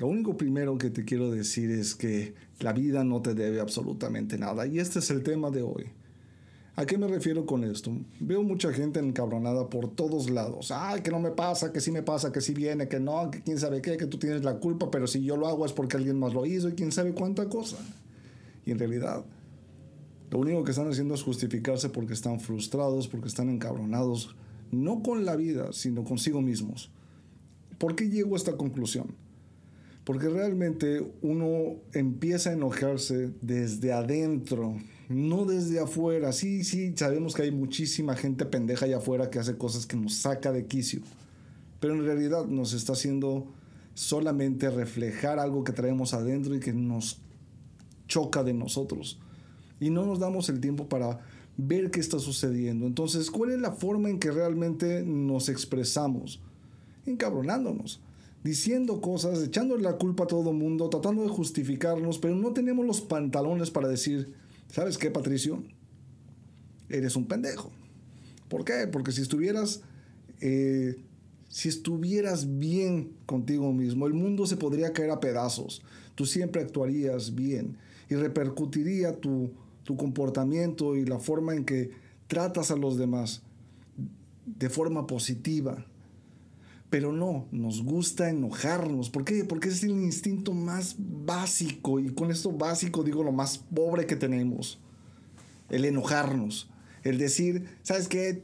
Lo único primero que te quiero decir es que la vida no te debe absolutamente nada. Y este es el tema de hoy. ¿A qué me refiero con esto? Veo mucha gente encabronada por todos lados. Ay, que no me pasa, que sí me pasa, que sí viene, que no, que quién sabe qué, que tú tienes la culpa, pero si yo lo hago es porque alguien más lo hizo y quién sabe cuánta cosa. Y en realidad, lo único que están haciendo es justificarse porque están frustrados, porque están encabronados, no con la vida, sino consigo mismos. ¿Por qué llego a esta conclusión? Porque realmente uno empieza a enojarse desde adentro, no desde afuera. Sí, sí, sabemos que hay muchísima gente pendeja allá afuera que hace cosas que nos saca de quicio. Pero en realidad nos está haciendo solamente reflejar algo que traemos adentro y que nos choca de nosotros. Y no nos damos el tiempo para ver qué está sucediendo. Entonces, ¿cuál es la forma en que realmente nos expresamos? encabronándonos, diciendo cosas, echándole la culpa a todo mundo, tratando de justificarnos, pero no tenemos los pantalones para decir, ¿sabes qué, Patricio? Eres un pendejo. ¿Por qué? Porque si estuvieras, eh, si estuvieras bien contigo mismo, el mundo se podría caer a pedazos. Tú siempre actuarías bien y repercutiría tu, tu comportamiento y la forma en que tratas a los demás de forma positiva, pero no, nos gusta enojarnos. ¿Por qué? Porque es el instinto más básico. Y con esto básico digo lo más pobre que tenemos. El enojarnos. El decir, ¿sabes qué?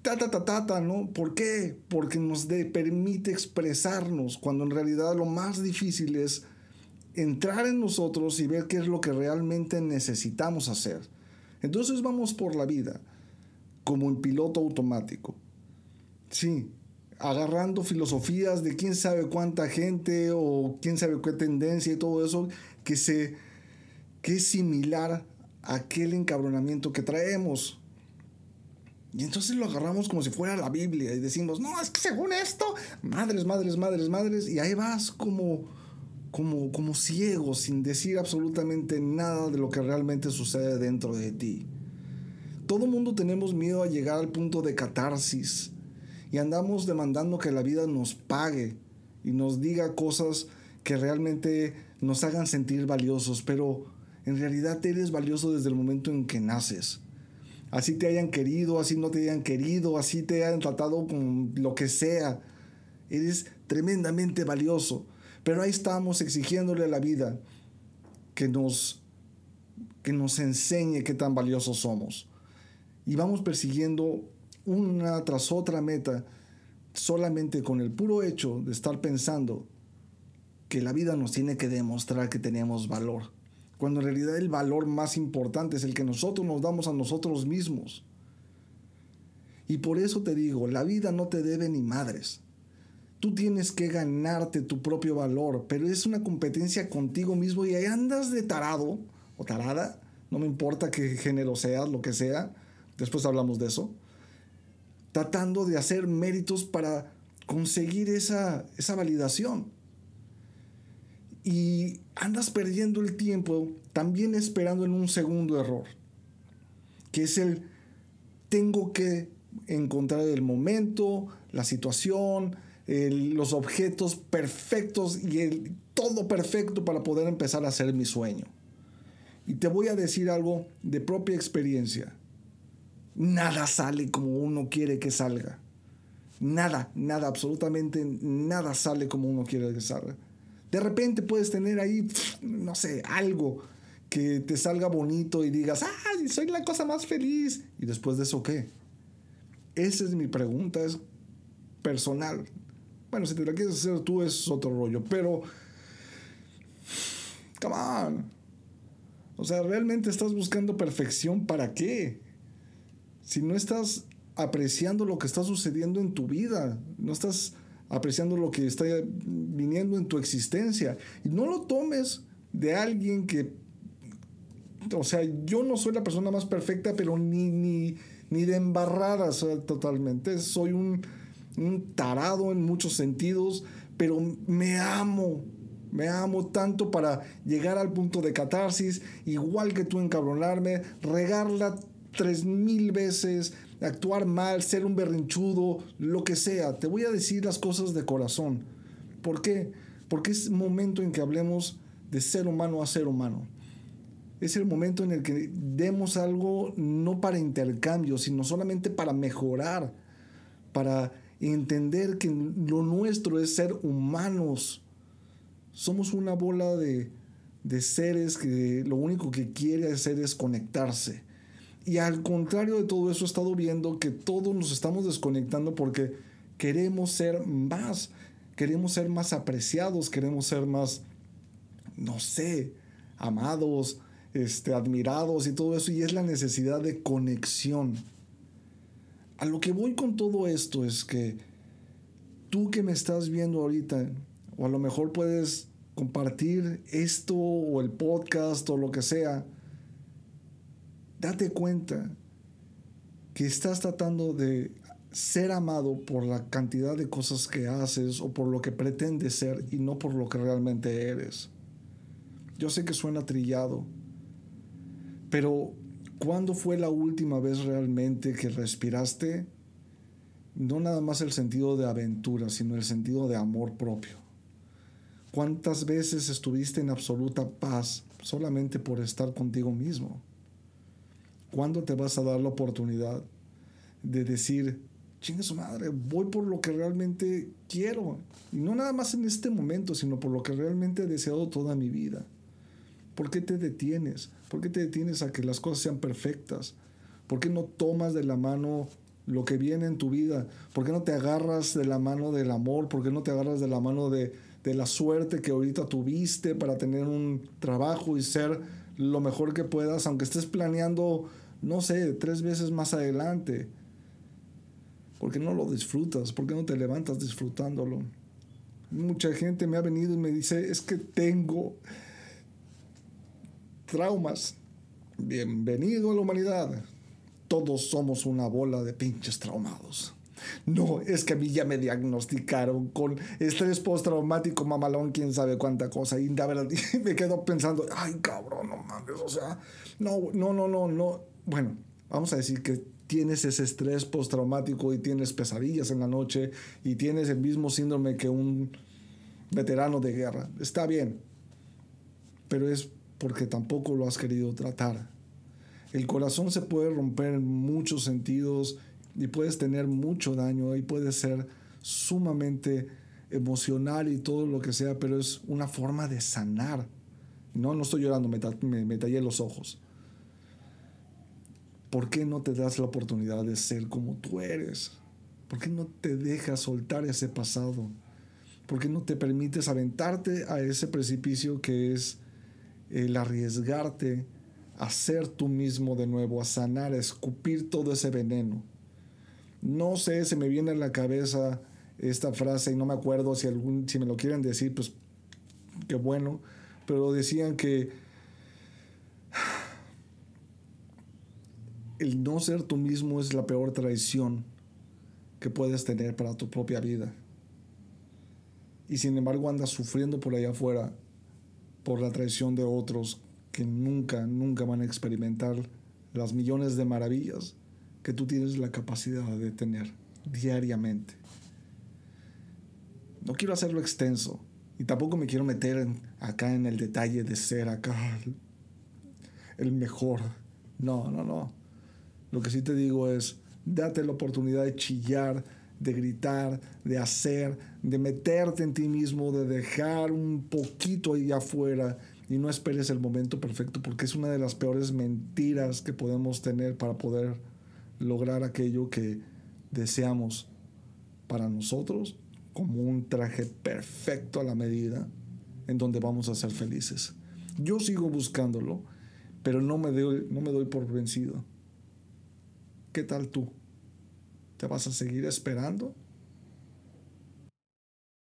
Ta, ta, ta, ta, ta, ¿no? ¿Por qué? Porque nos permite expresarnos cuando en realidad lo más difícil es entrar en nosotros y ver qué es lo que realmente necesitamos hacer. Entonces vamos por la vida como en piloto automático. Sí, agarrando filosofías de quién sabe cuánta gente o quién sabe qué tendencia y todo eso que, se, que es similar a aquel encabronamiento que traemos. Y entonces lo agarramos como si fuera la Biblia y decimos, no, es que según esto, madres, madres, madres, madres, y ahí vas como, como, como ciego, sin decir absolutamente nada de lo que realmente sucede dentro de ti. Todo mundo tenemos miedo a llegar al punto de catarsis, y andamos demandando que la vida nos pague y nos diga cosas que realmente nos hagan sentir valiosos, pero en realidad eres valioso desde el momento en que naces. Así te hayan querido, así no te hayan querido, así te hayan tratado con lo que sea. Eres tremendamente valioso. Pero ahí estamos exigiéndole a la vida que nos, que nos enseñe qué tan valiosos somos. Y vamos persiguiendo una tras otra meta solamente con el puro hecho de estar pensando que la vida nos tiene que demostrar que tenemos valor, cuando en realidad el valor más importante es el que nosotros nos damos a nosotros mismos. Y por eso te digo, la vida no te debe ni madres. Tú tienes que ganarte tu propio valor, pero es una competencia contigo mismo y ahí andas de tarado o tarada, no me importa qué género seas, lo que sea, después hablamos de eso tratando de hacer méritos para conseguir esa, esa validación. Y andas perdiendo el tiempo también esperando en un segundo error, que es el tengo que encontrar el momento, la situación, los objetos perfectos y el todo perfecto para poder empezar a hacer mi sueño. Y te voy a decir algo de propia experiencia nada sale como uno quiere que salga. Nada, nada, absolutamente nada sale como uno quiere que salga. De repente puedes tener ahí, no sé, algo que te salga bonito y digas, ¡ay, soy la cosa más feliz! ¿Y después de eso qué? Esa es mi pregunta, es personal. Bueno, si te la quieres hacer tú es otro rollo, pero... Come on. O sea, ¿realmente estás buscando perfección para qué? Si no estás apreciando lo que está sucediendo en tu vida, no estás apreciando lo que está viniendo en tu existencia. Y no lo tomes de alguien que, o sea, yo no soy la persona más perfecta, pero ni, ni, ni de embarrada totalmente. Soy un, un tarado en muchos sentidos, pero me amo. Me amo tanto para llegar al punto de catarsis, igual que tú encabronarme, regarla tres mil veces, actuar mal, ser un berrinchudo, lo que sea. Te voy a decir las cosas de corazón. ¿Por qué? porque es momento en que hablemos de ser humano a ser humano. Es el momento en el que demos algo no para intercambio, sino solamente para mejorar, para entender que lo nuestro es ser humanos. Somos una bola de, de seres que lo único que quiere hacer es conectarse. Y al contrario de todo eso, he estado viendo que todos nos estamos desconectando porque queremos ser más, queremos ser más apreciados, queremos ser más, no sé, amados, este, admirados y todo eso. Y es la necesidad de conexión. A lo que voy con todo esto es que tú que me estás viendo ahorita, o a lo mejor puedes compartir esto o el podcast o lo que sea, date cuenta que estás tratando de ser amado por la cantidad de cosas que haces o por lo que pretendes ser y no por lo que realmente eres. Yo sé que suena trillado, pero ¿cuándo fue la última vez realmente que respiraste? No nada más el sentido de aventura, sino el sentido de amor propio. ¿Cuántas veces estuviste en absoluta paz solamente por estar contigo mismo? ¿Cuándo te vas a dar la oportunidad de decir, chinga su madre, voy por lo que realmente quiero? Y no nada más en este momento, sino por lo que realmente he deseado toda mi vida. ¿Por qué te detienes? ¿Por qué te detienes a que las cosas sean perfectas? ¿Por qué no tomas de la mano lo que viene en tu vida? ¿Por qué no te agarras de la mano del amor? ¿Por qué no te agarras de la mano de de la suerte que ahorita tuviste para tener un trabajo y ser lo mejor que puedas, aunque estés planeando, no sé, tres veces más adelante. Porque no lo disfrutas? ¿Por qué no te levantas disfrutándolo? Mucha gente me ha venido y me dice, es que tengo traumas. Bienvenido a la humanidad. Todos somos una bola de pinches traumados. No, es que a mí ya me diagnosticaron con estrés postraumático mamalón, quién sabe cuánta cosa. Y la verdad, me quedo pensando, ay cabrón, no mames, o sea, no, no, no, no, no. Bueno, vamos a decir que tienes ese estrés postraumático y tienes pesadillas en la noche y tienes el mismo síndrome que un veterano de guerra. Está bien, pero es porque tampoco lo has querido tratar. El corazón se puede romper en muchos sentidos y puedes tener mucho daño y puedes ser sumamente emocional y todo lo que sea, pero es una forma de sanar. No, no estoy llorando, me, me, tallé los ojos. ¿Por qué no te das la oportunidad de ser como tú eres? ¿Por qué no te dejas soltar ese pasado? ¿Por qué no te permites aventarte a ese precipicio que es el arriesgarte a ser tú mismo de nuevo, a sanar, a escupir todo ese veneno? No sé, se me viene a la cabeza esta frase y no me acuerdo si, algún, si me lo quieren decir, pues qué bueno, pero decían que el no ser tú mismo es la peor traición que puedes tener para tu propia vida. Y sin embargo andas sufriendo por allá afuera por la traición de otros que nunca, nunca van a experimentar las millones de maravillas que tú tienes la capacidad de tener diariamente. No quiero hacerlo extenso y tampoco me quiero meter acá en el detalle de ser acá el mejor. No, no, no. Lo que sí te digo es, date la oportunidad de chillar, de gritar, de hacer, de meterte en ti mismo, de dejar un poquito ahí afuera y no esperes el momento perfecto porque es una de las peores mentiras que podemos tener para poder lograr aquello que deseamos para nosotros como un traje perfecto a la medida en donde vamos a ser felices. Yo sigo buscándolo, pero no me doy, no me doy por vencido. ¿Qué tal tú? ¿Te vas a seguir esperando?